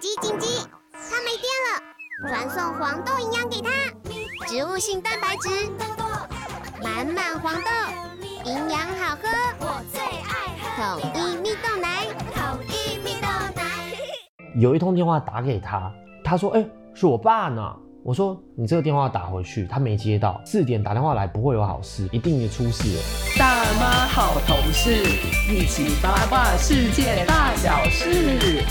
紧急紧急！它没电了，传送黄豆营养给它，植物性蛋白质，满满黄豆，营养好喝，我最爱喝统一蜜豆奶，统一蜜豆奶。有一通电话打给他，他说：“哎、是我爸呢。”我说：“你这个电话打回去，他没接到。四点打电话来不会有好事，一定出事了。大妈好同事，一起八卦世界大小事。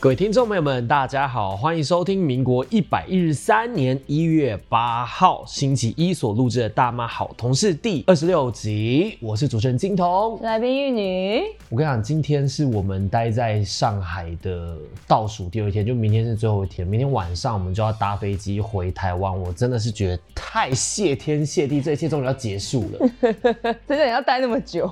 各位听众朋友们，大家好，欢迎收听民国一百一十三年一月八号星期一所录制的《大妈好同事》第二十六集，我是主持人金童。来宾玉女，我跟你讲，今天是我们待在上海的倒数第二天，就明天是最后一天。明天晚上我们就要搭飞机回台湾。我真的是觉得太谢天谢地，这一切终于要结束了，真的要待那么久？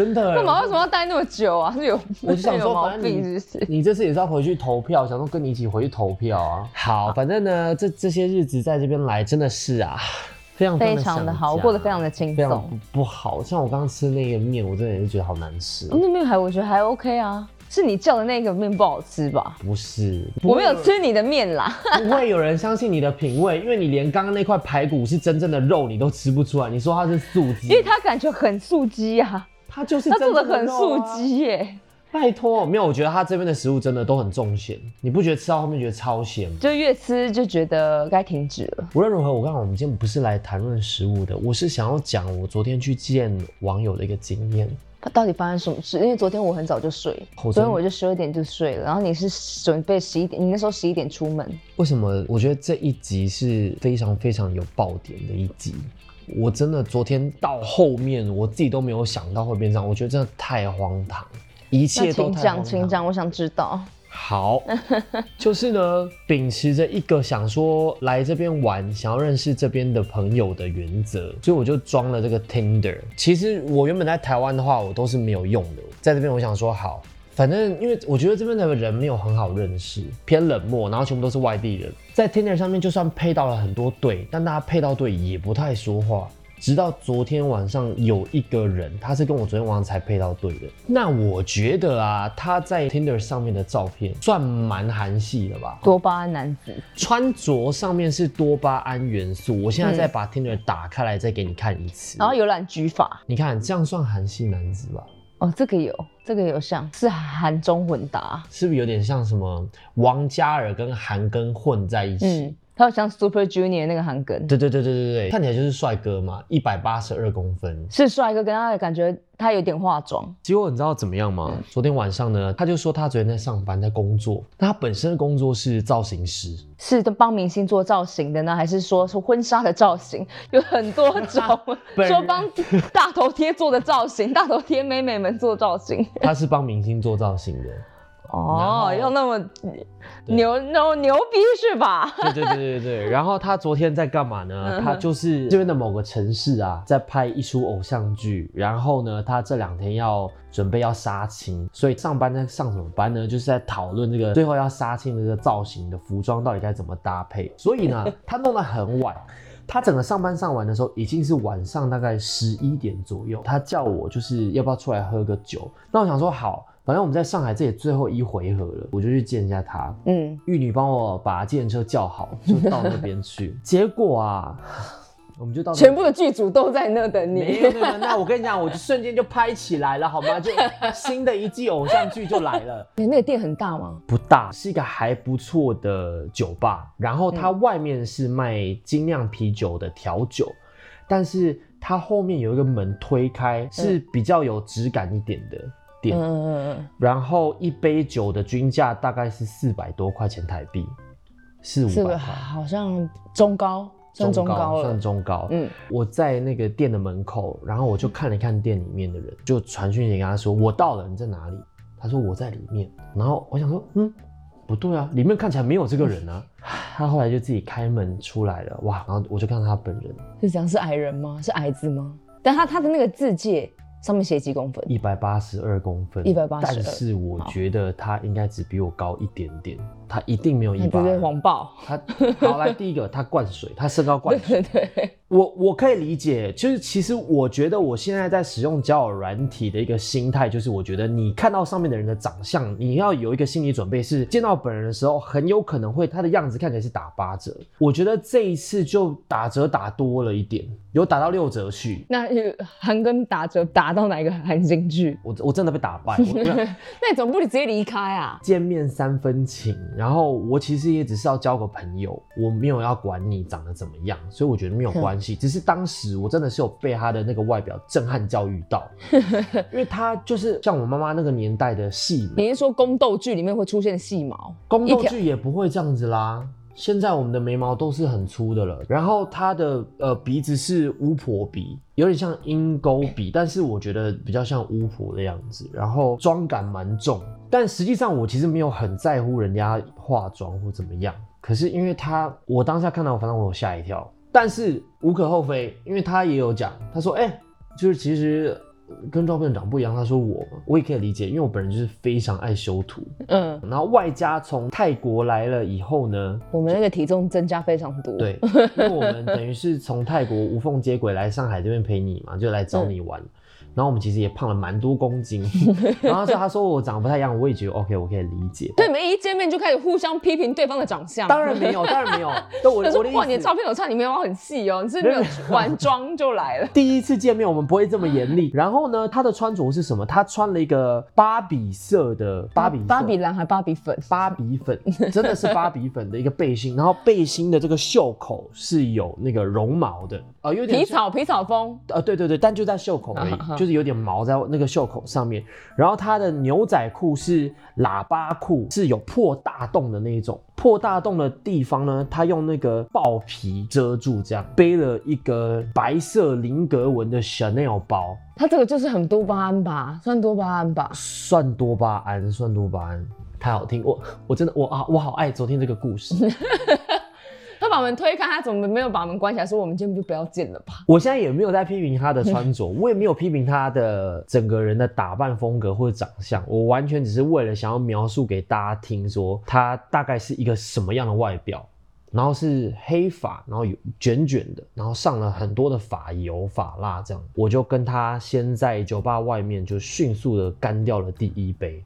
真的。干嘛？为什么要待那么久啊？是有我就想说，反正病你是不是？你这次也是要回去投票，想说跟你一起回去投票啊。好，反正呢，这这些日子在这边来真的是啊，非常非地常的好，过得非常的轻松。不不好。像我刚刚吃那个面，我真的也是觉得好难吃。那面还我觉得还 OK 啊，是你叫的那个面不好吃吧？不是，我没有吃你的面啦，不会有人相信你的品味，因为你连刚刚那块排骨是真正的肉你都吃不出来，你说它是素鸡，因为它感觉很素鸡啊，它就是它做的很素。鸡耶，拜托，没有，我觉得他这边的食物真的都很重咸，你不觉得吃到后面觉得超咸吗？就越吃就觉得该停止了。无论如何，我刚刚我们今天不是来谈论食物的，我是想要讲我昨天去见网友的一个经验。他到底发生什么事？因为昨天我很早就睡，昨天我就十二点就睡了，然后你是准备十一点，你那时候十一点出门，为什么？我觉得这一集是非常非常有爆点的一集。我真的昨天到后面，我自己都没有想到会变这样，我觉得真的太荒唐，一切都太荒唐。请讲，我想知道。好，就是呢，秉持着一个想说来这边玩，想要认识这边的朋友的原则，所以我就装了这个 Tinder。其实我原本在台湾的话，我都是没有用的。在这边，我想说好，反正因为我觉得这边的人没有很好认识，偏冷漠，然后全部都是外地人。在 Tinder 上面，就算配到了很多对，但大家配到对也不太说话。直到昨天晚上有一个人，他是跟我昨天晚上才配到对的。那我觉得啊，他在 Tinder 上面的照片算蛮韩系的吧，多巴胺男子，穿着上面是多巴胺元素。我现在再把 Tinder 打开来，再给你看一次。然后有染举法。你看这样算韩系男子吧？哦，这个有，这个有像是韩中混搭。是不是有点像什么王嘉尔跟韩庚混在一起？嗯，他有像 Super Junior 那个韩庚，对对对对对对，看起来就是帅哥嘛，一百八十二公分。是帅哥，跟他的感觉他有点化妆。结果你知道怎么样吗？昨天晚上呢，他就说他昨天在上班，在工作。那他本身的工作是造型师，是帮明星做造型的呢，还是说是婚纱的造型？有很多种，说帮大头贴做的造型，大头贴妹妹们做造型。他是帮明星做造型的。哦，要那么牛那么牛逼是吧？对对对对对。然后他昨天在干嘛呢？他就是这边的某个城市啊，在拍一出偶像剧。然后呢，他这两天要准备要杀青，所以上班在上什么班呢？就是在讨论这个最后要杀青的这个造型的服装到底该怎么搭配。所以呢，他弄得很晚。他整个上班上完的时候已经是晚上大概十一点左右，他叫我就是要不要出来喝个酒。那我想说好，反正我们在上海这也最后一回合了，我就去见一下他。嗯，玉女帮我把计程车叫好，就到那边去。结果啊，我们就到全部的剧组都在那等你。没有没有，那我跟你讲，我就瞬间就拍起来了，好吗？就新的一季偶像剧就来了。你 那个店很大吗？不大，是一个还不错的酒吧，然后它外面是卖精酿啤酒的调酒，但是它后面有一个门推开，是比较有质感一点的店。嗯嗯嗯然后一杯酒的均价大概是四百多块钱台币，四五百块，好像中高，算中高算。中高。嗯，我在那个店的门口，然后我就看了看店里面的人，就传讯息跟他说我到了，你在哪里？他说我在里面。然后我想说，嗯，不对啊，里面看起来没有这个人啊。他后来就自己开门出来了，哇！然后我就看到他本人，是这样，是矮人吗？是矮子吗？但他他的那个字界上面写几公分？一百八十二公分，182但是我觉得他应该只比我高一点点。他一定没有一八二。谎报。他好来，第一个他灌水，他身高灌水，对对，我我可以理解，就是其实我觉得我现在在使用交友软体的一个心态，就是我觉得你看到上面的人的长相，你要有一个心理准备，是见到本人的时候，很有可能会他的样子看起来是打八折。我觉得这一次就打折打多了一点，有打到六折去。那呃韩庚打折打到哪一个韩星剧？我我真的被打败，那你怎么不能直接离开啊？见面三分情，然后我其实也只是要交个朋友，我没有要管你长得怎么样，所以我觉得没有关系。只是当时我真的是有被他的那个外表震撼教育到，因为他就是像我妈妈那个年代的戏美，你是说宫斗剧里面会出现细毛？宫斗剧也不会这样子啦。现在我们的眉毛都是很粗的了，然后他的呃鼻子是巫婆鼻，有点像鹰钩鼻，但是我觉得比较像巫婆的样子，然后妆感蛮重，但实际上我其实没有很在乎人家化妆或怎么样，可是因为他我当下看到，反正我有吓一跳，但是无可厚非，因为他也有讲，他说哎、就是其实跟照片长不一样，他说我嘛，我也可以理解，因为我本人就是非常爱修图，嗯，然后外加从泰国来了以后呢，我们那个体重增加非常多。，对，因为我们等于是从泰国无缝接轨来上海这边陪你嘛，就来找你玩。然后我们其实也胖了蛮多公斤，然后所以他说我长得不太一样，我也觉得 OK，我可以理解。对，你们一见面就开始互相批评对方的长相。当然没有，当然没有。但我他说哇，你的照片有差，你眉毛很细哦，你是没有完 妆就来了。第一次见面我们不会这么严厉。然后呢，他的穿着是什么？他穿了一个芭比色的芭比色芭比蓝还芭比粉，芭比粉，真的是芭比粉的一个背心，然后背心的这个袖口是有那个绒毛的，呃，有点皮草皮草风，呃，对对对，但就在袖口而已就是有点毛在那个袖口上面。然后它的牛仔裤是喇叭裤，是有破大洞的那一种。破大洞的地方呢，它用那个豹皮遮住，这样背了一个白色菱格纹的 Chanel 包，他这个就是很多巴胺吧，算多巴胺吧。算多巴胺，算多巴胺，太好听。我我真的我啊，我好爱昨天这个故事。他把门推开，他怎么没有把门关起来？说我们今天就不要见了吧？我现在也没有在批评他的穿着，我也没有批评他的整个人的打扮风格或者长相，我完全只是为了想要描述给大家听，说他大概是一个什么样的外表，然后是黑发，然后有卷卷的，然后上了很多的发油、发蜡，这样，我就跟他先在酒吧外面就迅速的干掉了第一杯。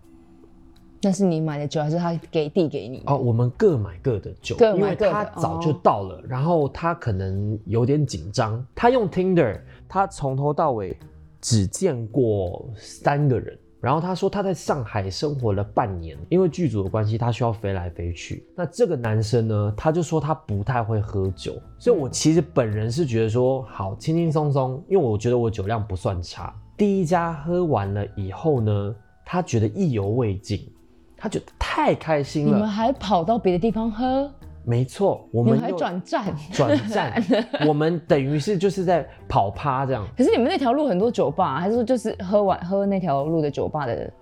那是你买的酒，还是他给递给你？哦，我们各买各的酒，各买因为他早就哦到了，然后他可能有点紧张。他用 Tinder，他从头到尾只见过三个人。然后他说他在上海生活了半年，因为剧组的关系，他需要飞来飞去。那这个男生呢，他就说他不太会喝酒，所以我其实本人是觉得说好轻轻松松，因为我觉得我酒量不算差。第一家喝完了以后呢，他觉得意犹未尽，他觉得太开心了你们。还跑到别的地方喝？没错，我你们还转站？转站，我们等于是就是在跑趴这样。可是你们那条路很多酒吧，还是说就是喝完喝那条路的酒吧的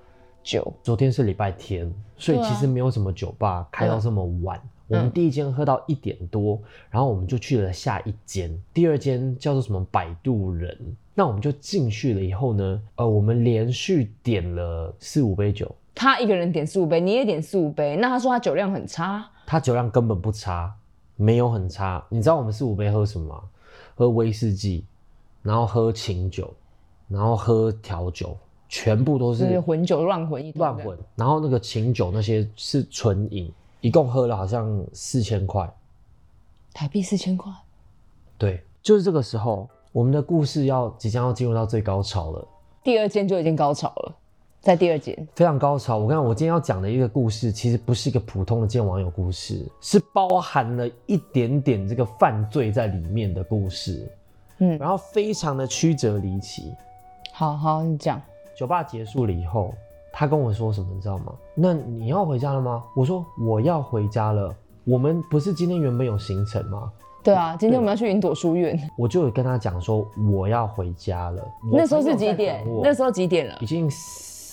酒？昨天是礼拜天，所以其实没有什么酒吧开到这么晚。我们第一间喝到一点多，然后我们就去了下一间，第二间叫做什么摆渡人。那我们就进去了以后呢，呃，我们连续点了四五杯酒，他一个人点四五杯，你也点四五杯，那他说他酒量很差，他酒量根本不差，没有很差。你知道我们四五杯喝什么吗？喝威士忌，然后喝琴酒，然后喝调酒，全部都就是是混酒乱混一乱混。然后那个琴酒那些是纯饮，一共喝了好像四千块。台币四千块，对，就是这个时候，我们的故事要即将要进入到最高潮了。第二间就已经高潮了，在第二节，非常高潮。我跟你讲，我今天要讲的一个故事，其实不是一个普通的见网友故事，是包含了一点点这个犯罪在里面的故事。嗯然后非常的曲折离奇。好好你讲，酒吧结束了以后，他跟我说什么，你知道吗？那你要回家了吗？我说我要回家了。我们不是今天原本有行程吗？对啊，今天我们要去云朵书院，我就有跟他讲说我要回家了。那时候是几点？那时候几点了已？经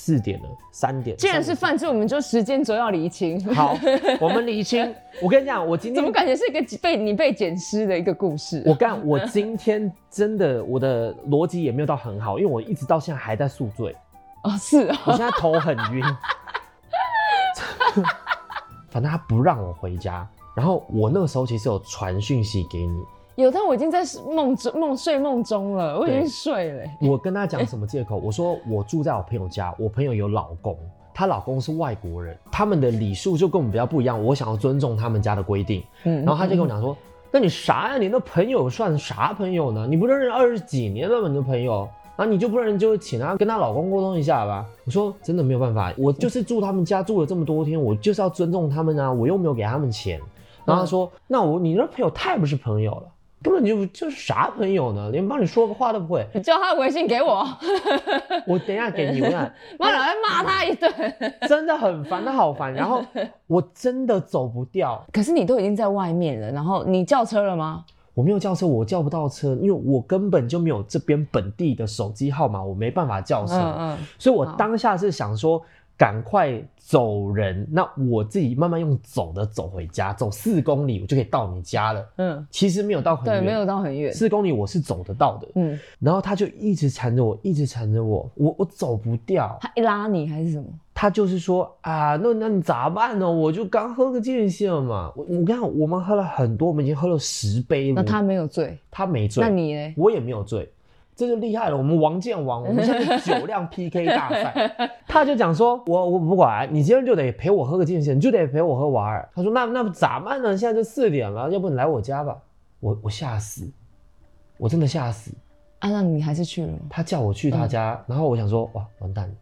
四点了，三点。既然是犯罪，我们就时间轴要厘清。好，我们理清。我跟你讲，我今天怎么感觉是一个被你被捡尸的一个故事？我干，我今天真的我的逻辑也没有到很好，因为我一直到现在还在宿醉，哦，是啊，我现在头很晕。反正他不让我回家。然后我那个时候其实有传讯息给你，有，但我已经在梦中梦睡梦中了，我已经睡了欸。我跟他讲什么借口？我说我住在我朋友家，我朋友有老公，她老公是外国人，他们的礼数就跟我们比较不一样，我想要尊重他们家的规定。嗯然后他就跟我讲说：“那你啥呀？你那朋友算啥朋友呢？你不认识二十几年了吗？你的朋友，然后你就不认识，就请他跟她老公沟通一下吧。”我说：“真的没有办法，我就是住他们家住了这么多天，我就是要尊重他们啊，我又没有给他们钱。”然后他说：“那我你那朋友太不是朋友了，根本就就是啥朋友呢？连帮你说个话都不会。你叫他的微信给我，我等一下给你，我看 妈老在骂他一顿。真的很烦，他好烦。然后我真的走不掉，可是你都已经在外面了，然后你叫车了吗？我没有叫车，我叫不到车，因为我根本就没有这边本地的手机号码，我没办法叫车。嗯嗯，所以我好当下是想说，赶快走人，那我自己慢慢用走的走回家，走四公里我就可以到你家了。嗯，其实没有到很远对，远，没有到很远。四公里我是走得到的。嗯，然后他就一直缠着我，一直缠着我，我我走不掉。他一拉你还是什么？他就是说啊，那那你咋办呢？我就刚喝个间歇嘛。我我跟你讲，我们喝了很多，我们已经喝了十杯了。那他没有醉，他没醉，那你呢？我也没有醉，这就厉害了。我们王建王，我们现在是酒量 PK 大赛。他就讲说，我我不管，你今天就得陪我喝个尽兴，你就得陪我喝玩儿。他说那那咋办呢？现在就四点了，要不你来我家吧？我我吓死，我真的吓死。啊，那你还是去了吗？他叫我去他家，嗯然后我想说哇完蛋了，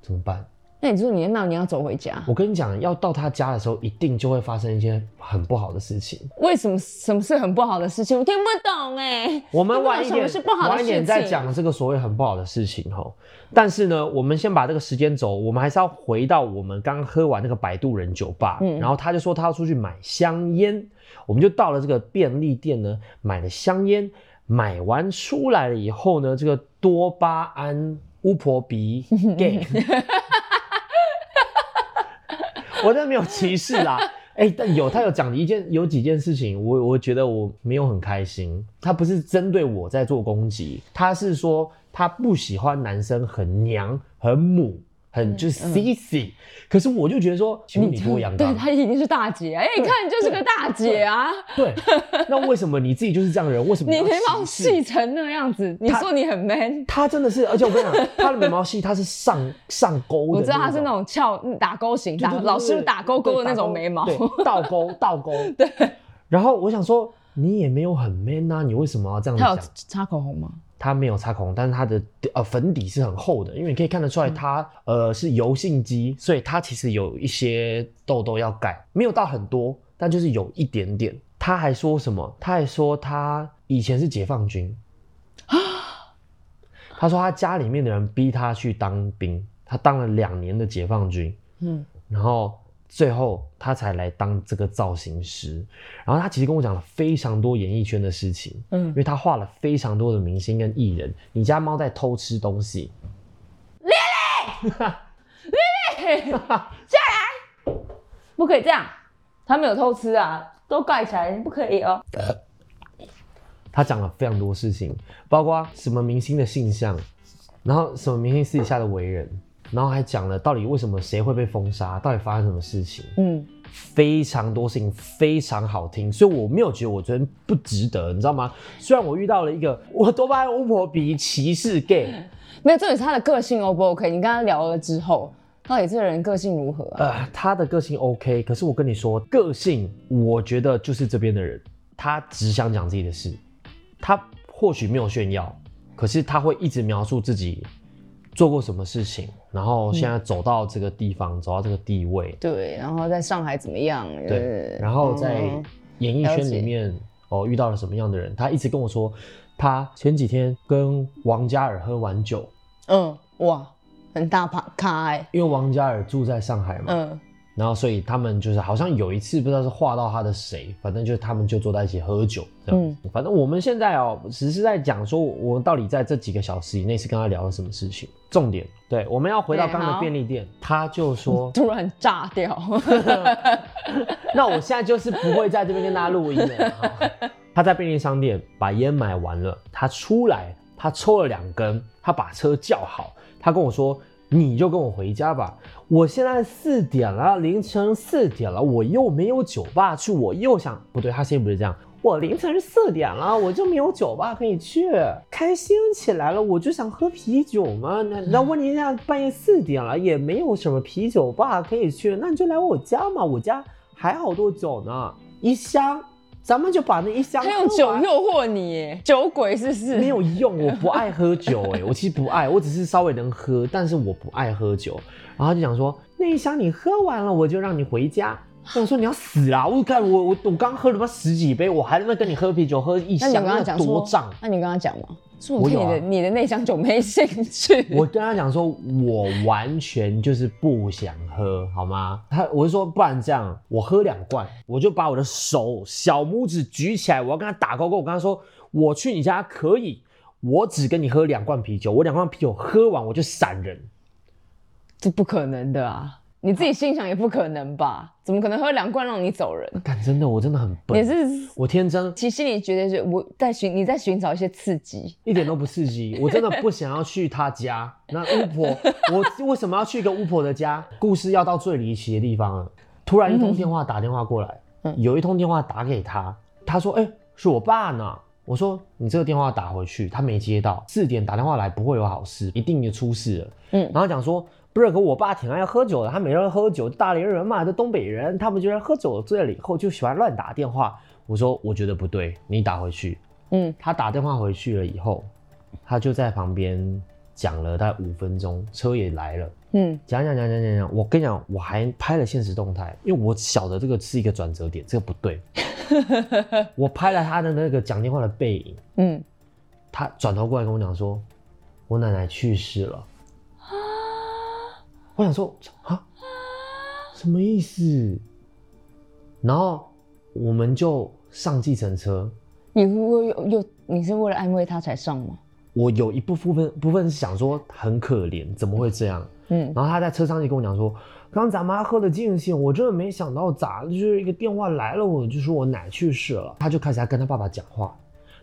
怎么办？那你说你那你要走回家，我跟你讲，要到他家的时候，一定就会发生一些很不好的事情。为什么什么是很不好的事情？我听不懂哎。我们晚一点是不，好的晚一点再讲这个所谓很不好的事情哈。但是呢，我们先把这个时间轴，我们还是要回到我们刚喝完那个摆渡人酒吧，嗯然后他就说他要出去买香烟，我们就到了这个便利店呢，买了香烟，买完出来了以后呢，这个多巴胺巫婆鼻 gay，我真的没有歧视啦。哎、但有他有讲一件有几件事情，我我觉得我没有很开心。他不是针对我在做攻击，他是说他不喜欢男生很娘、很母、很就是 sissy、可是我就觉得说，请问你多阳对刚？他已经是大姐啊，哎，一看你就是个大姐啊，对，那为什么你自己就是这样的人？为什么你眉毛细成那样子，你说你很 man，他真的是，而且我跟你讲，他的眉毛细，他是上上勾的，我知道他是那种翘嗯打勾型，老师打勾勾的那种眉毛。对，倒勾 倒勾。对。然后我想说，你也没有很 man 啊，你为什么要这样他有？擦口红吗？他没有擦口红，但是他的呃粉底是很厚的，因为你可以看得嗯出来他、呃是油性肌，所以他其实有一些痘痘要盖，没有到很多，但就是有一点点。他还说什么？他还说他以前是解放军啊，他说他家里面的人逼他去当兵，他当了两年的解放军，嗯，然后最后他才来当这个造型师。然后他其实跟我讲了非常多演艺圈的事情，嗯因为他画了非常多的明星跟艺人。你家猫在偷吃东西，下来不可以这样，他没有偷吃啊，都盖起来，不可以哦。他讲了非常多事情，包括什么明星的性向，然后什么明星私底下的为人，然后还讲了到底为什么谁会被封杀，到底发生什么事情。嗯，非常多事情非常好听，所以我没有觉得我昨天不值得，你知道吗？虽然我遇到了一个我多巴胺巫婆比歧视 gay，没有，重点是他的个性 O 不 OK？你跟他聊了之后，到底这个人个性如何啊？呃，他的个性 OK，可是我跟你说，个性我觉得就是这边的人，他只想讲自己的事，他或许没有炫耀，可是他会一直描述自己做过什么事情，然后现在走到这个地方，走到这个地位，对，然后在上海怎么样？对，呃然后在嗯演艺圈里面哦遇到了什么样的人，他一直跟我说，他前几天跟王嘉尔喝完酒，嗯，哇，很大牌咖哎，因为王嘉尔住在上海嘛，嗯然后所以他们就是好像有一次不知道是画到他的谁，反正就是他们就坐在一起喝酒这样子。反正我们现在哦，只是在讲说我到底在这几个小时以内是跟他聊了什么事情。重点，对，我们要回到对刚刚的便利店，他就说，突然炸掉，那我现在就是不会在这边跟大家录音了。他在便利商店把烟买完了，他出来，他抽了两根，他把车叫好，他跟我说你就跟我回家吧。我现在四点了，凌晨四点了，我又没有酒吧去，我又想不对，他现在不是这样。我凌晨四点了，我就没有酒吧可以去，开心起来了，我就想喝啤酒嘛。那那问题现在半夜四点了，也没有什么啤酒吧可以去，那你就来我家嘛，我家还好多酒呢，一箱，咱们就把那一箱他用酒诱惑你耶，酒鬼是不是？没有用，我不爱喝酒，哎，我其实不爱，我只是稍微能喝，但是我不爱喝酒。然后他就讲说，那一箱你喝完了，我就让你回家。我说你要死啦！我看我我我刚喝了他妈十几杯，我还在那跟你喝啤酒，喝一那你箱，那跟他讲说多胀。那你跟他讲吗？说我你的你的那箱酒没兴趣。我跟他讲说，我完全就是不想喝，好吗？他我就说，不然这样，我喝两罐，我就把我的手小拇指举起来，我要跟他打勾勾。我跟他说，我去你家可以，我只跟你喝两罐啤酒，我两罐啤酒喝完我就闪人。这不可能的啊！你自己心想也不可能吧？怎么可能喝两罐让你走人？但，真的，我真的很笨。也是我天真，其实心里觉得是我在寻你在寻找一些刺激，一点都不刺激。我真的不想要去他家。那巫婆，我为什么要去一个巫婆的家？故事要到最离奇的地方了。突然一通电话打电话过来，嗯有一通电话打给他，他说：“哎、是我爸呢。”我说：“你这个电话打回去，他没接到。四点打电话来不会有好事，一定就出事了。”嗯然后讲说。不是，可我爸挺爱喝酒的，他每天喝酒，大连人嘛，这东北人，他们觉得喝酒醉了以后就喜欢乱打电话。我说我觉得不对，你打回去。嗯，他打电话回去了以后，他就在旁边讲了大概五分钟，车也来了，嗯，讲讲讲讲讲讲。我跟你讲，我还拍了现实动态，因为我晓得这个是一个转折点，这个不对。我拍了他的那个讲电话的背影，嗯，他转头过来跟我讲说，我奶奶去世了。我想说啊，什么意思？然后我们就上计程车，你会有有你是为了安慰他才上吗？我有一部分部分是想说很可怜，怎么会这样？嗯，然后他在车上就跟我讲说，刚刚咱妈喝的尽兴，我真的没想到咋，就是一个电话来了，我就说我奶去世了，他就开始在跟他爸爸讲话。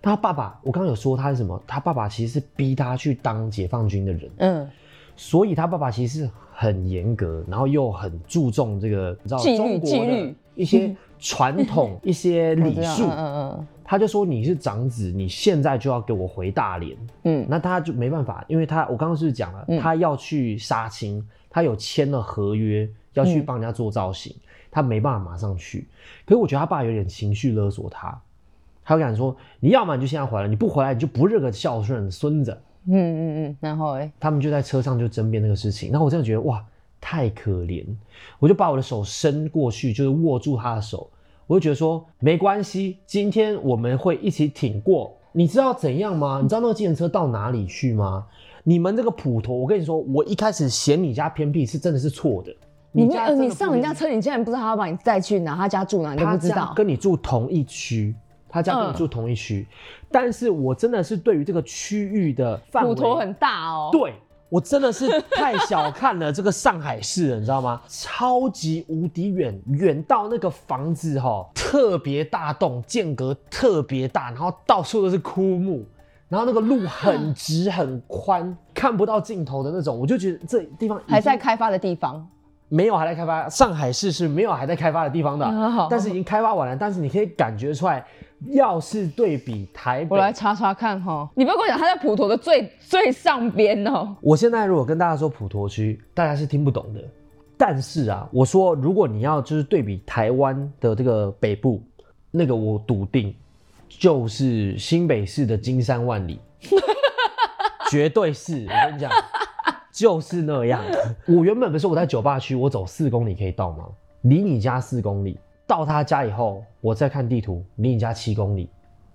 他爸爸，我刚刚有说他是什么？他爸爸其实是逼他去当解放军的人，嗯，所以他爸爸其实是很严格，然后又很注重这个，你知道中国的一些传统、一些礼数。嗯嗯他就说你是长子，你现在就要给我回大连。嗯那他就没办法，因为他我刚刚是讲了，嗯他要去杀青，他有签了合约，要去嗯帮人家做造型，他没办法马上去。可是我觉得他爸有点情绪勒索他，他会敢说，你要么你就现在回来，你不回来你就不是个孝顺的孙子。嗯嗯嗯，然后哎，他们就在车上就争辩那个事情，然后我真的觉得哇，太可怜，我就把我的手伸过去，就是握住他的手，我就觉得说没关系，今天我们会一起挺过。你知道怎样吗？你知道那个计程车到哪里去吗？你们这个普陀，我跟你说，我一开始嫌你家偏僻是真的是错的。你呃你上人家车，你竟然不知道他要把你载去哪，他家住哪，你都他不知道。跟你住同一区，他家跟你嗯住同一区，但是我真的是对于这个区域的范围，普陀很大哦。对我真的是太小看了这个上海市了，你知道吗？超级无敌远，远到那个房子哈、特别大栋，间隔特别大，然后到处都是枯木，然后那个路很直很宽，看不到尽头的那种，我就觉得这地方还在开发的地方。没有还在开发，上海市是没有还在开发的地方的，但是已经开发完了。但是你可以感觉出来，要是对比台我来，查查看哈，你不要跟我讲它在普陀的最最上边哦。我现在如果跟大家说普陀区，大家是听不懂的。但是啊，我说如果你要就是对比台湾的这个北部，那个我笃定就是新北市的金山万里，绝对是。我跟你讲，就是那样。我原本不是我在酒吧区，我走四公里可以到吗？离你家四公里，到他家以后，我再看地图，离你家七公里，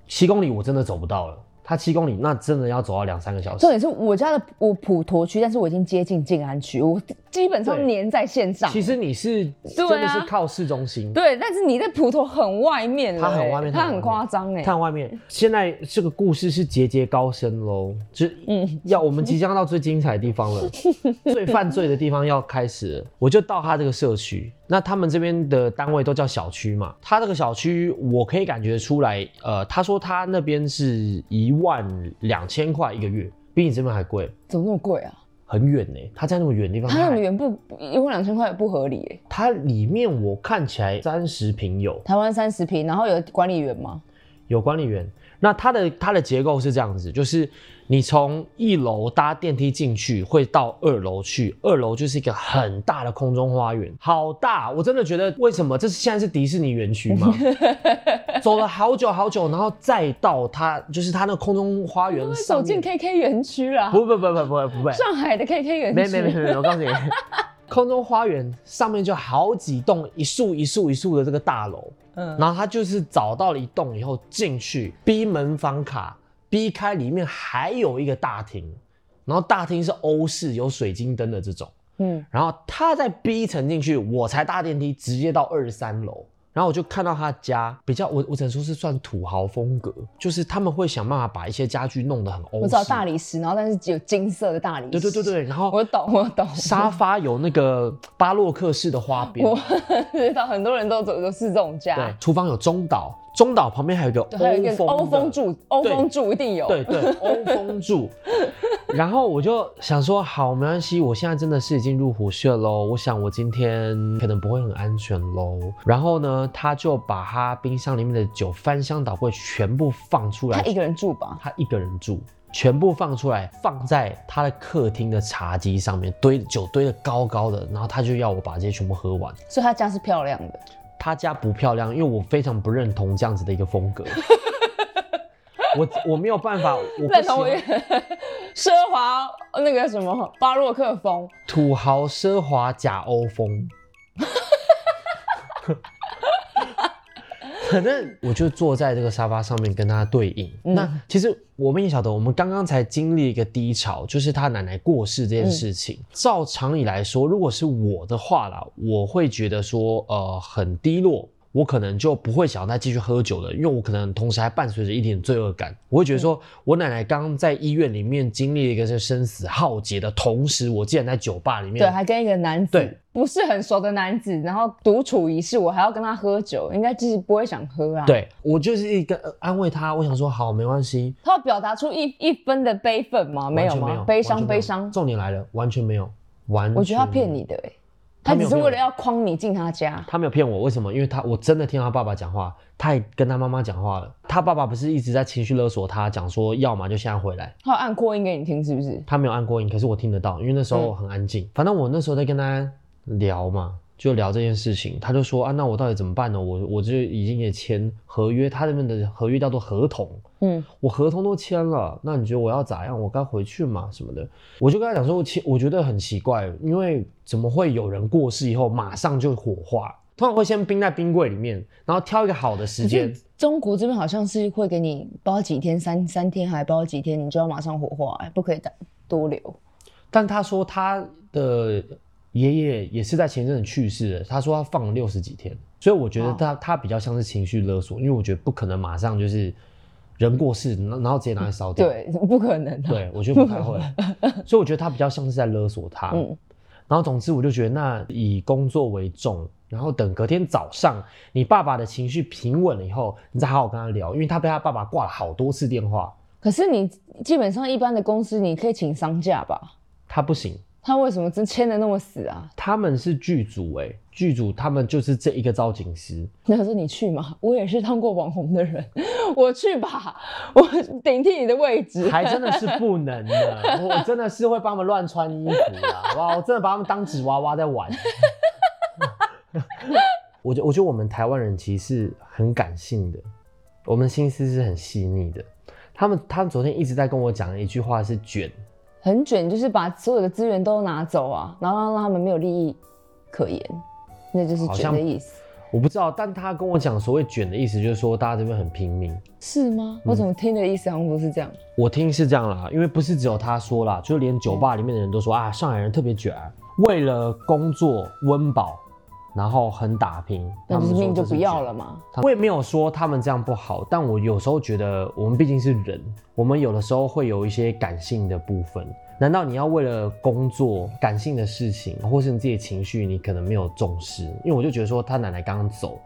七公里我真的走不到了。他七公里，那真的要走到两三个小时重。点是我家的我普陀区，但是我已经接近静安区，我基本上对黏在线上。其实你是真的是靠市中心，对，但是你在普陀很外面了、它很外面，它很夸张哎。很外面。现在这个故事是节节高升喽，就是嗯要我们即将到最精彩的地方了，最犯罪的地方要开始了。我就到他这个社区，那他们这边的单位都叫小区嘛，他这个小区我可以感觉出来，呃，他说他那边是一万两千块一个月，比你这边还贵。怎么那么贵啊？很远呢，他在那么远的地方，他那么远不一万两千块也不合理耶。它里面我看起来三十平有台湾三十平，然后有管理员吗？有管理员。那它的它的结构是这样子，就是你从一楼搭电梯进去，会到二楼去，二楼就是一个很大的空中花园，好大！我真的觉得为什么这是现在是迪士尼园区吗？走了好久好久，然后再到它就是它那个空中花园走进，KK 园区了，不不不不不不不，上海的 KK 园区。没没没没，我告诉你，空中花园上面就好几栋一束一束一束的这个大楼，嗯，然后他就是找到了一栋以后进去，逼门房卡，逼开里面还有一个大厅，然后大厅是欧式有水晶灯的这种，嗯，然后他再逼一层进去，我才搭电梯直接到二十三楼。然后我就看到他家比较，我我只能说是算土豪风格，就是他们会想办法把一些家具弄得很欧式。我知道大理石，然后但是只有金色的大理石。对对对对，然后我懂我懂。沙发有那个巴洛克式的花边，我 知道很多人都走都是这种家。对，厨房有中岛，中岛旁边还有一个对，还有一个风欧风柱，欧风柱一定有。对对，欧风柱。然后我就想说，好，没关系，我现在真的是已经入虎穴喽。我想我今天可能不会很安全喽。然后呢，他就把他冰箱里面的酒翻箱倒柜全部放出来，他一个人住吧？他一个人住，全部放出来，放在他的客厅的茶几上面，堆酒堆的高高的。然后他就要我把这些全部喝完。所以他家是漂亮的。他家不漂亮，因为我非常不认同这样子的一个风格。我我没有办法，我不喜认同我奢华那个什么巴洛克风，土豪奢华假欧风。反正我就坐在这个沙发上面跟他对应。嗯那其实我们也晓得，我们刚刚才经历一个低潮，就是他奶奶过世这件事情。照常理来说，如果是我的话啦，我会觉得说，呃，很低落。我可能就不会想要再继续喝酒了，因为我可能同时还伴随着一点罪恶感。我会觉得说，我奶奶刚刚在医院里面经历了一个是生死浩劫的同时，我竟然在酒吧里面，对，还跟一个男子对不是很熟的男子，然后独处一室，我还要跟他喝酒，应该就是不会想喝啊。，对我就是一个呃安慰他，我想说好，没关系，他要表达出一一分的悲愤吗？没有吗？悲伤悲伤。重点来了，完全没有，完，我觉得他骗你，的哎、他只是为了要诓你进他家。他没有骗我，为什么？因为他我真的听到他爸爸讲话，他也跟他妈妈讲话了。他爸爸不是一直在情绪勒索他，讲说要么就现在回来。他有按扩音给你听，是不是？他没有按扩音，可是我听得到，因为那时候很安静。反正我那时候在跟他聊嘛，就聊这件事情，他就说啊，那我到底怎么办呢？我我就已经也签合约，他那边的合约叫做合同，嗯，我合同都签了，那你觉得我要咋样？我该回去吗什么的？我就跟他讲说，我其我觉得很奇怪，因为怎么会有人过世以后马上就火化？通常会先冰在冰柜里面，然后挑一个好的时间。中国这边好像是会给你包几天，三三天还包几天，你就要马上火化、哎，不可以打多留。但他说他的爷爷也是在前阵子去世的，他说他放了六十几天，所以我觉得他、他比较像是情绪勒索，因为我觉得不可能马上就是人过世，然后然后直接拿来烧掉。对，不可能的、对，我觉得不太会，所以我觉得他比较像是在勒索他。嗯然后总之我就觉得那以工作为重，然后等隔天早上你爸爸的情绪平稳了以后，你再好好跟他聊，因为他被他爸爸挂了好多次电话，可是你基本上一般的公司，你可以请丧假吧？他不行。他为什么真签的那么死啊？他们是剧组哎、剧组他们就是这一个造景师，那可是你去嘛？我也是当过网红的人，我去吧，我顶替你的位置。还真的是不能的，我真的是会帮他们乱穿衣服啊，哇？我真的把他们当纸娃娃在玩。我觉我觉得我们台湾人其实是很感性的，我们心思是很细腻的。他们他们昨天一直在跟我讲的一句话是卷，很卷，就是把所有的资源都拿走啊，然后让让他们没有利益可言，那就是卷的意思，我不知道，但他跟我讲所谓卷的意思就是说大家这边很拼命。是吗？嗯我怎么听的意思好像不是这样？我听是这样啦，因为不是只有他说啦，就连酒吧里面的人都说啊，上海人特别卷，为了工作温饱，然后很打拼，那不是命就不要了吗。我也没有说他们这样不好，但我有时候觉得我们毕竟是人，我们有的时候会有一些感性的部分。难道你要为了工作、感性的事情，或是你自己的情绪，你可能没有重视？因为我就觉得说他奶奶刚刚走，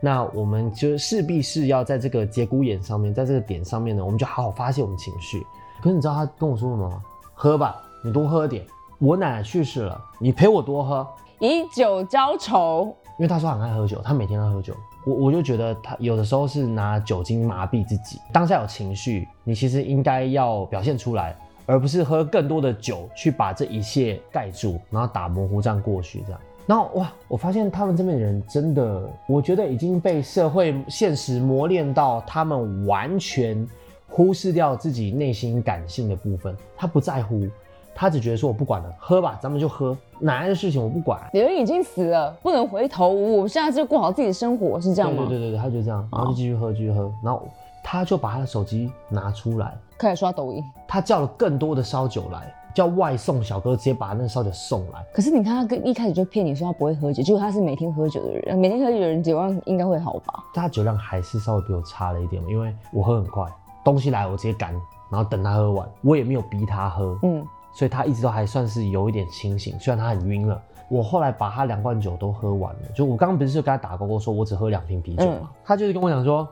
那我们就势必是要在这个节骨眼上面，在这个点上面呢，我们就好好发泄我们情绪。可是你知道他跟我说什么吗？喝吧，你多喝点。我奶奶去世了，你陪我多喝。以酒浇愁，因为他说很爱喝酒，他每天都喝酒。我我就觉得他有的时候是拿酒精麻痹自己，当下有情绪，你其实应该要表现出来，而不是喝更多的酒去把这一切盖住，然后打模糊这样过去这样。然后哇，我发现他们这边的人真的，我觉得已经被社会现实磨练到，他们完全忽视掉自己内心感性的部分，他不在乎。他只觉得说，我不管了，喝吧，咱们就喝，奶奶的事情我不管。人已经死了，不能回头，我现在就过好自己的生活，是这样吗？对对对对，他就这样，然后就继续喝，继续喝，然后他就把他的手机拿出来，开始刷抖音。他叫了更多的烧酒来，叫外送小哥直接把那个烧酒送来。可是你看他跟一开始就骗你说他不会喝酒，结果他是每天喝酒的人，每天喝酒的人酒量应该会好吧？他酒量还是稍微比我差了一点嘛，因为我喝很快，东西来我直接赶，然后等他喝完，我也没有逼他喝，嗯。所以他一直都还算是有一点清醒，虽然他很晕了。我后来把他两罐酒都喝完了，就我刚刚不是就跟他打勾勾说我只喝两瓶啤酒嘛，他就是跟我讲说，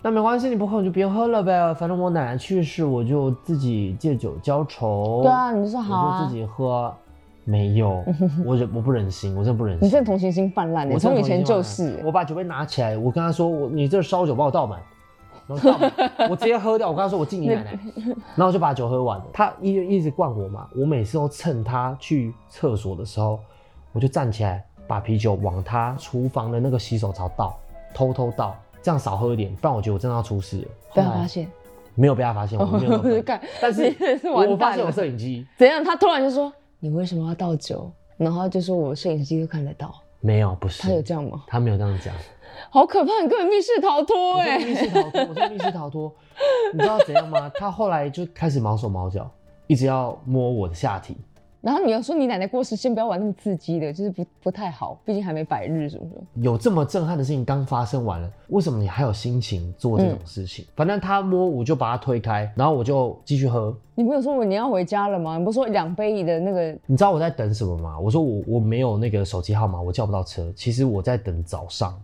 那没关系，你不喝你就别喝了呗，反正我奶奶去世，我就自己借酒浇愁。对啊，你就说好啊，我就自己喝。没有，我忍我不忍心，我真的不忍心。你这同情心泛滥，我从以前就是。我把酒杯拿起来，我跟他说，我你这烧酒帮我倒满。我直接喝掉。我跟他说我敬你奶奶，然后我就把酒喝完了。他一一直灌我嘛，我每次都趁他去厕所的时候，我就站起来把啤酒往他厨房的那个洗手槽倒，偷偷倒，这样少喝一点，不然我觉得我真的要出事了。被他发现？没有被他发现，我没有 但是我发现有摄影机。怎样？他突然就说：“你为什么要倒酒？”然后就说：“我摄影机都看得到。”没有，不是。他有这样吗？他没有这样讲。好可怕！你根本密室逃脱哎！密室逃脱，我说密室逃脱。你知道怎样吗？他后来就开始毛手毛脚，一直要摸我的下体。然后你要说你奶奶过世，先不要玩那么刺激的，就是不不太好，毕竟还没百日什么的。有这么震撼的事情刚发生完了，为什么你还有心情做这种事情？反正他摸我就把他推开，然后我就继续喝。你没有说我你要回家了吗？你不说两杯的那个？你知道我在等什么吗？我说我我没有那个手机号码，我叫不到车。其实我在等早上。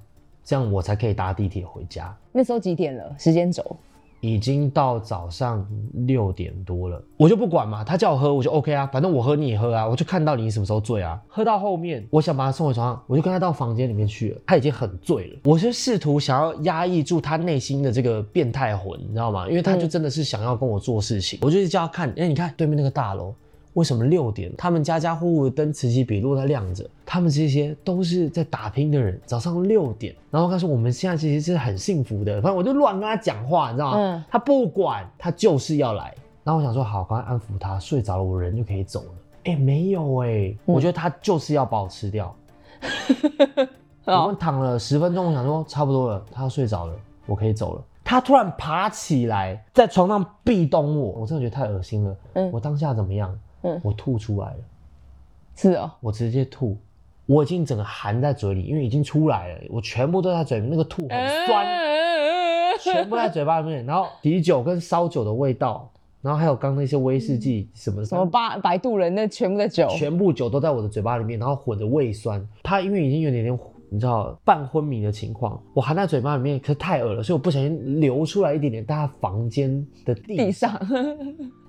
这样我才可以搭地铁回家。那时候几点了？时间轴已经到早上六点多了。我就不管嘛，他叫我喝我就 OK 啊，反正我喝你也喝啊，我就看到你什么时候醉啊。喝到后面，我想把他送回床上，我就跟他到房间里面去了。他已经很醉了，我就试图想要压抑住他内心的这个变态魂，你知道吗？因为他就真的是想要跟我做事情。我就叫他看，哎，你看对面那个大楼。为什么六点他们家家户户的灯此起彼落在亮着？他们这些都是在打拼的人。早上六点，然后他说我们现在其实是很幸福的。反正我就乱跟他讲话，你知道吗？嗯。他不管，他就是要来。然后我想说好，赶快安抚他，睡着了，我人就可以走了。哎，没有哎，我觉得他就是要把我吃掉。我们躺了十分钟，我想说差不多了，他要睡着了，我可以走了。他突然爬起来，在床上壁咚我，我真的觉得太恶心了。嗯。我当下怎么样？我吐出来了，是哦，我直接吐，我已经整个含在嘴里，因为已经出来了，我全部都在嘴里，那个吐很酸，全部在嘴巴里面，然后啤酒跟烧酒的味道，然后还有刚那些威士忌什么什么八白度人那全部的酒，全部酒都在我的嘴巴里面，然后混着胃酸，它因为已经有点点。你知道半昏迷的情况，我含在嘴巴里面，可是太恶了，所以我不小心流出来一点点，在他房间的地上，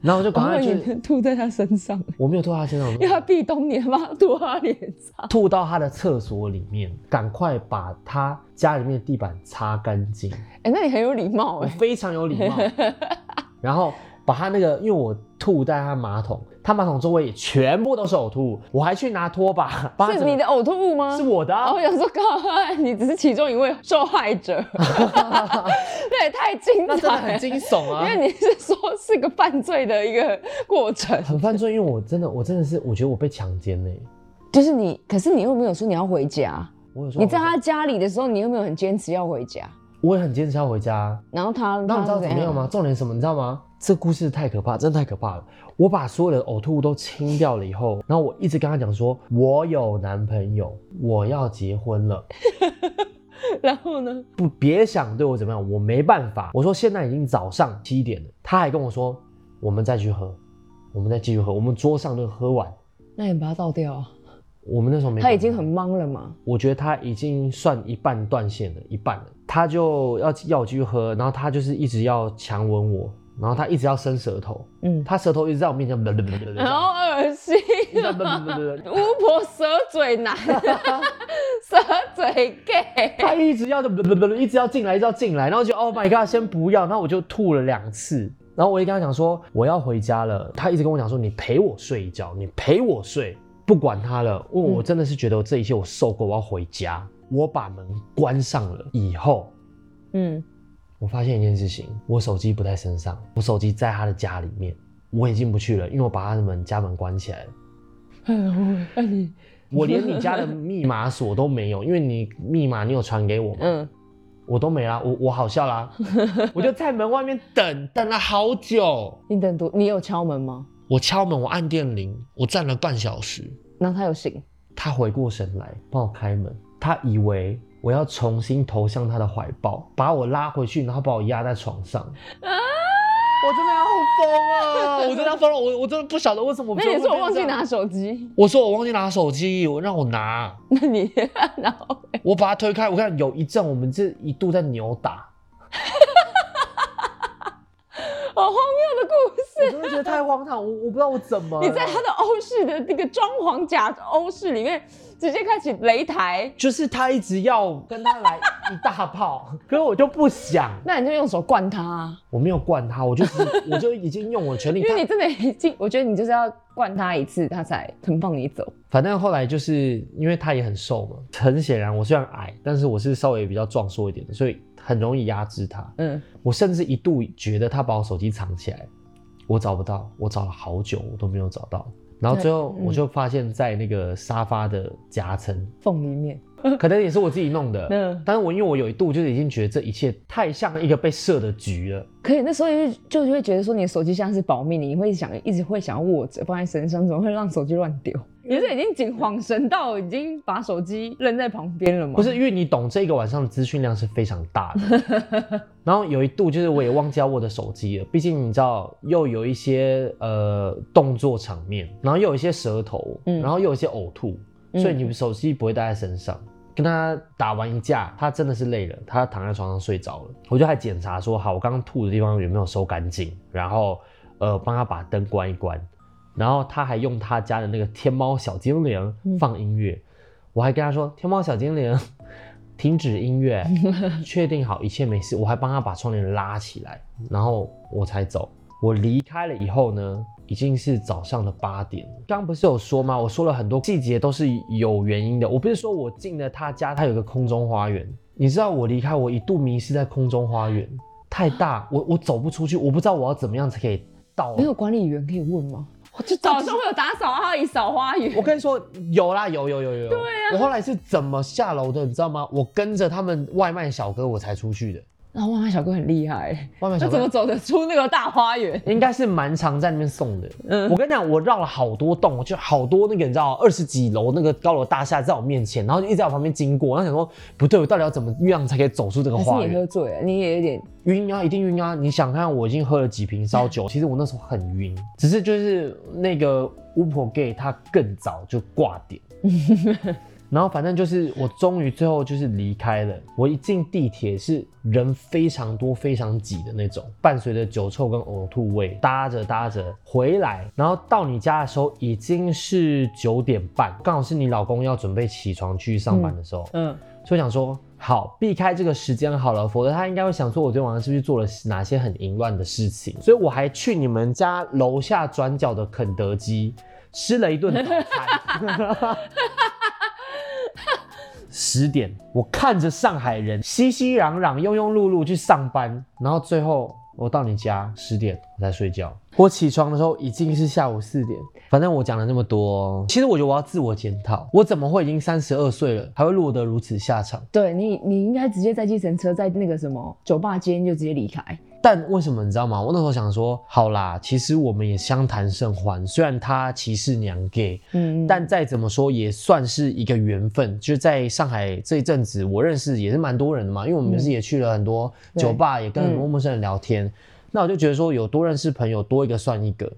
然后就赶快去吐在他身上。我没有吐他身上，因为他壁咚你，妈吐他脸上，吐到他的厕所里面，赶快把他家里面的地板擦干净。哎，那你很有礼貌，我非常有礼貌。然后把他那个，因为我吐在他马桶。他马桶周围也全部都是呕吐物，我还去拿拖把。是你的呕吐物吗？是我的。我想说，靠，你只是其中一位受害者。那也太惊悚，真的很惊悚啊！因为你是说是个犯罪的一个过程。很犯罪，因为我真的，我真的是，我觉得我被强奸嘞。就是你，可是你又没有说你要回家。我有说你在他家里的时候，你又没有很坚持要回家。我也很坚持要回家。然后他，那你知道怎么样吗？重点什么？你知道吗？这故事太可怕，真的太可怕了。我把所有的呕吐物都清掉了以后，然后我一直跟他讲说，我有男朋友，我要结婚了。然后呢？不，别想对我怎么样，我没办法。我说现在已经早上七点了，他还跟我说，我们再去喝，我们再继续喝，我们桌上都喝完。那你把它倒掉啊。我们那时候没。他已经很忙了嘛。我觉得他已经算一半断线了，一半了。他就要要我继续喝，然后他就是一直要强吻我。然后他一直要伸舌头，嗯，他舌头一直在我面前，好恶心，巫婆舌嘴男，舌嘴 gay，他一直要就，一直要进来，一直要进来，然后就 Oh my God，先不要，然后我就吐了两次，然后我一跟他讲说我要回家了，他一直跟我讲说你陪我睡一觉，你陪我睡，不管他了，我我真的是觉得我这一切我受够，我要回家，我把门关上了以后，嗯，我发现一件事情，我手机不在身上，我手机在他的家里面，我也进不去了，因为我把他的门家门关起来了。那你，我连你家的密码锁都没有，因为你密码你有传给我吗？嗯，我都没啦，我我好笑啦，我就在门外面等等了好久。你等多，你有敲门吗？我敲门，我按电铃，我站了半小时，然后他有醒，他回过神来帮我开门，他以为我要重新投向他的怀抱，把我拉回去，然后把我压在床上。我真的要疯了，我真的要疯了，我我真的不晓得为什么。那你说我忘记拿手机，我说我忘记拿手机，我让我拿，那你 然后我把他推开，我看有一阵我们这一度在扭打，好荒谬的故事。我真的觉得太荒唐，我我不知道我怎么，你在他的欧式的那个装潢假欧式里面，直接开启擂台，就是他一直要跟他来一大炮，可是我就不想，那你就用手灌他、啊，我没有灌他，我就是 我就已经用我全力，他因为你真的已经，我觉得你就是要灌他一次，他才肯放你走。反正后来就是因为他也很瘦嘛，很显然我虽然矮，但是我是稍微比较壮硕一点的，所以很容易压制他。嗯，我甚至一度觉得他把我手机藏起来，我找不到，我找了好久我都没有找到。然后最后嗯我就发现，在那个沙发的夹层，缝里面，可能也是我自己弄的。嗯但是我因为我有一度就是已经觉得这一切太像一个被设的局了。可以那时候就就会觉得说你的手机像是保密，你会想一直会想要握着放在身上，怎么会让手机乱丢？你是已经警恍神到已经把手机扔在旁边了吗？不是因为你懂这个晚上的资讯量是非常大的，然后有一度就是我也忘记要我的手机了，毕竟你知道又有一些呃动作场面，然后又有一些舌头，嗯然后又有一些呕吐，嗯所以你手机不会带在身上。跟他打完一架，他真的是累了，他躺在床上睡着了。我就还检查说，好，我刚刚吐的地方有没有收干净，然后呃帮他把灯关一关，然后他还用他家的那个天猫小精灵放音乐，我还跟他说天猫小精灵 停止音乐，确定好一切没事，我还帮他把窗帘拉起来，然后我才走。我离开了以后呢，已经是早上的八点了。刚刚不是有说吗？我说了很多细节都是有原因的。我不是说我进了他家，他有个空中花园。你知道我离开，我一度迷失在空中花园，太大，我我走不出去，我不知道我要怎么样才可以到。没有管理员可以问吗？我就早上会有打扫阿姨扫花园。我跟你说，有啦，有有有有有。对啊。我后来是怎么下楼的，你知道吗？我跟着他们外卖小哥，我才出去的。然后外卖小哥很厉害，外卖小哥怎么走得出那个大花园？应该是蛮常在那边送的。嗯我跟你讲，我绕了好多栋，我就好多那个你知道二十几楼那个高楼大厦在我面前，然后就一直在我旁边经过，然后想说不对，我到底要怎么样才可以走出这个还是你花园？喝醉了？你也有点晕啊，一定晕啊！你想看，我已经喝了几瓶烧酒，其实我那时候很晕，只是就是那个巫婆 gay 他更早就挂点，然后反正就是我终于最后就是离开了。我一进地铁是人非常多、非常挤的那种，伴随着酒臭跟呕吐味，搭着搭着回来，然后到你家的时候已经是九点半，刚好是你老公要准备起床去上班的时候。嗯，所以我想说，好避开这个时间好了，否则他应该会想说，我昨天晚上是不是做了哪些很淫乱的事情？所以我还去你们家楼下转角的肯德基吃了一顿早餐。十点，我看着上海人熙熙攘攘、庸庸碌碌去上班，然后最后我到你家十点我才睡觉。我起床的时候已经是下午四点。反正我讲了那么多，其实我觉得我要自我检讨，我怎么会已经三十二岁了，还会落得如此下场？对你，你应该直接在计程车，在那个什么酒吧间就直接离开。但为什么你知道吗？我那时候想说，好啦，其实我们也相谈甚欢。虽然他歧视娘 gay，嗯，但再怎么说也算是一个缘分。就是在上海这一阵子，我认识也是蛮多人的嘛，因为我们不是也去了很多酒吧，也跟很多陌生人聊天。那我就觉得说，有多认识朋友，多一个算一个。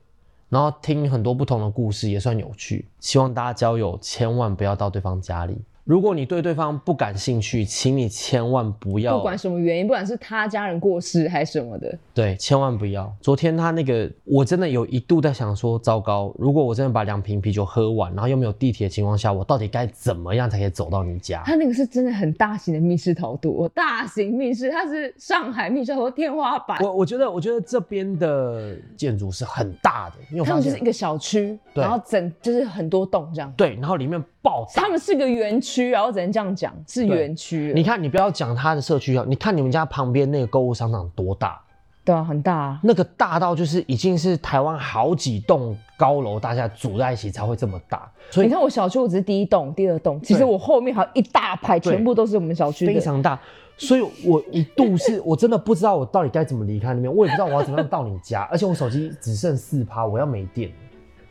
然后听很多不同的故事也算有趣。希望大家交友千万不要到对方家里。如果你对对方不感兴趣，请你千万不要，不管什么原因，不管是他家人过世还是什么的，对，千万不要。昨天他那个，我真的有一度在想说，糟糕，如果我真的把两瓶啤酒喝完，然后又没有地铁的情况下，我到底该怎么样才可以走到你家？他那个是真的很大型的密室逃脱，大型密室，它是上海密室逃脱天花板。我我觉得，我觉得这边的建筑是很大的，因为他们就是一个小区，然后整就是很多栋这样。对，然后里面爆炸他。们是个园区，然后只能这样讲，是园区。你看，你不要讲他的社区啊，你看你们家旁边那个购物商场多大，对啊，很大、啊。那个大到就是已经是台湾好几栋高楼大厦组在一起才会这么大，所以你看我小区，我只是第一栋、第二栋，其实我后面还有一大排，全部都是我们小区的。非常大。所以我一度是 我真的不知道我到底该怎么离开那边，我也不知道我要怎么样到你家，而且我手机只剩四趴，我要没电。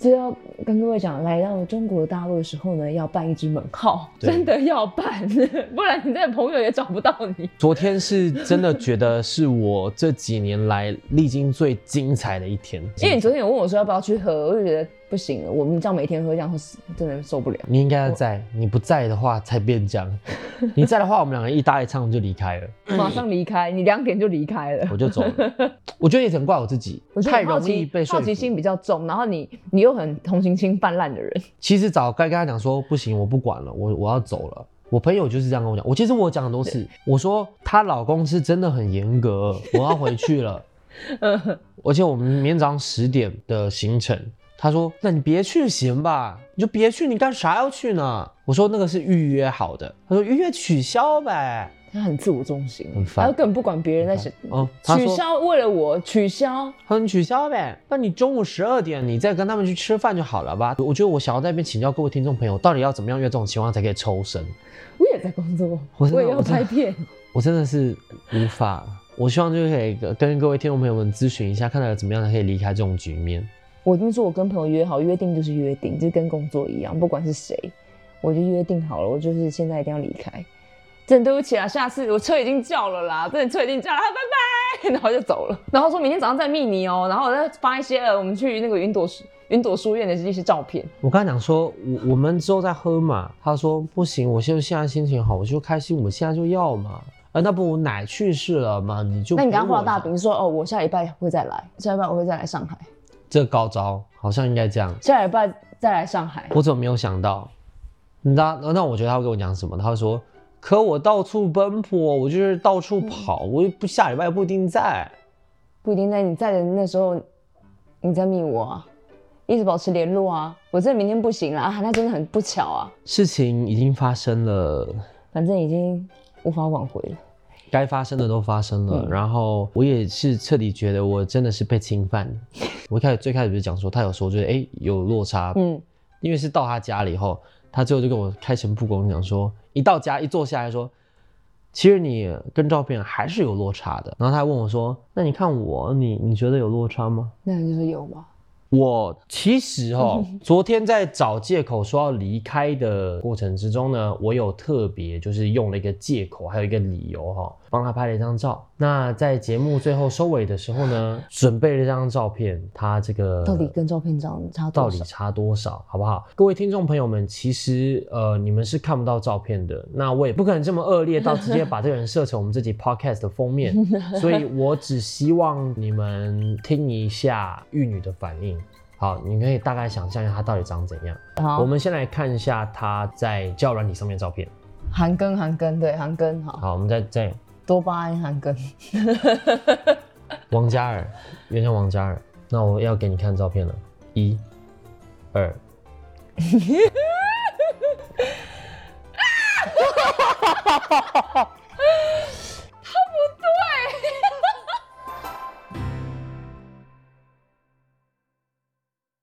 这要跟各位讲，来到中国大陆的时候呢，要办一支门号，真的要办，不然你这个朋友也找不到你。昨天是真的觉得是我这几年来历经最精彩的一天，因为你昨天有问我说要不要去喝，我就觉得不行了，我们这样每天喝这样会死，真的受不了。你应该要在，你不在的话才变这样。你在的话，我们两个一搭一唱就离开了，马上离开，你两点就离开了。我就走了。我觉得也很怪我自己 我，太容易被好奇。心比较重，然后你你又很同情心泛滥的人，其实早该跟他讲说，不行，我不管了，我我要走了。我朋友就是这样跟我讲。我其实我讲很多次，我说她老公是真的很严格，我要回去了。而且我们明天早上十点的行程，他说：“那你别去行吧，你就别去，你干啥要去呢？”我说：“那个是预约好的。”他说：“预约取消呗。他很自我中心，很烦他根本不管别人在想。”哦，他取消为了我取消，他说你取消呗，那你中午十二点你再跟他们去吃饭就好了吧？我觉得我想要在那边请教各位听众朋友，到底要怎么样约这种情况才可以抽身？我也在工作，我我也要拍片。我真的是无法，我希望就是可以跟跟各位听众朋友们咨询一下，看看怎么样才可以离开这种局面。我跟你说，我跟朋友约好，约定就是约定，就跟工作一样，不管是谁，我就约定好了，我就是现在一定要离开。真的对不起啊，下次我车已经叫了啦，真的车已经叫了，啊拜拜，然后就走了。然后说明天早上再密你哦，然后我再发一些呃我们去那个云朵书云朵书院的一些照片。我跟他讲说，我我们之后再喝嘛。他说不行，我现在现在心情好，我就开心，我现在就要嘛。啊，那不我奶去世了嘛，你就那你刚画大饼说哦，我下礼拜会再来，下礼拜我会再来上海，这高招好像应该这样。下礼拜再来上海。我怎么没有想到？你知道？那我觉得他会跟我讲什么？他会说：“可我到处奔波，我就是到处跑，我又不下礼拜不一定在。不一定在你在的那时候，你在密我啊，一直保持联络啊。我这明天不行了啊，那真的很不巧啊，事情已经发生了，反正已经无法挽回了。该发生的都发生了。嗯然后我也是彻底觉得我真的是被侵犯。我一开始最开始不是讲说他有时候就是哎、诶有落差，嗯，因为是到他家里以后，他最后就跟我开诚布公地讲说，一到家一坐下来说，其实你跟照片还是有落差的。然后他还问我说，那你看我，你你觉得有落差吗？那你就说有吧。我其实哦，昨天在找借口说要离开的过程之中呢，我有特别就是用了一个借口，还有一个理由哈、帮他拍了一张照。那在节目最后收尾的时候呢，准备了一张照片，他这个到底跟照片长差到多少？底差多少，好不好？各位听众朋友们，其实呃，你们是看不到照片的，那我也不可能这么恶劣到直接把这个人设成我们自己 podcast 的封面，所以我只希望你们听一下玉女的反应。好，你可以大概想象一下她到底长怎样。好我们先来看一下她在交友软体上面的照片。韩庚，韩庚，对，韩庚，好，好，我们再再多巴胺韩庚，王嘉尔，原像王嘉尔。那我要给你看照片了，一、二。啊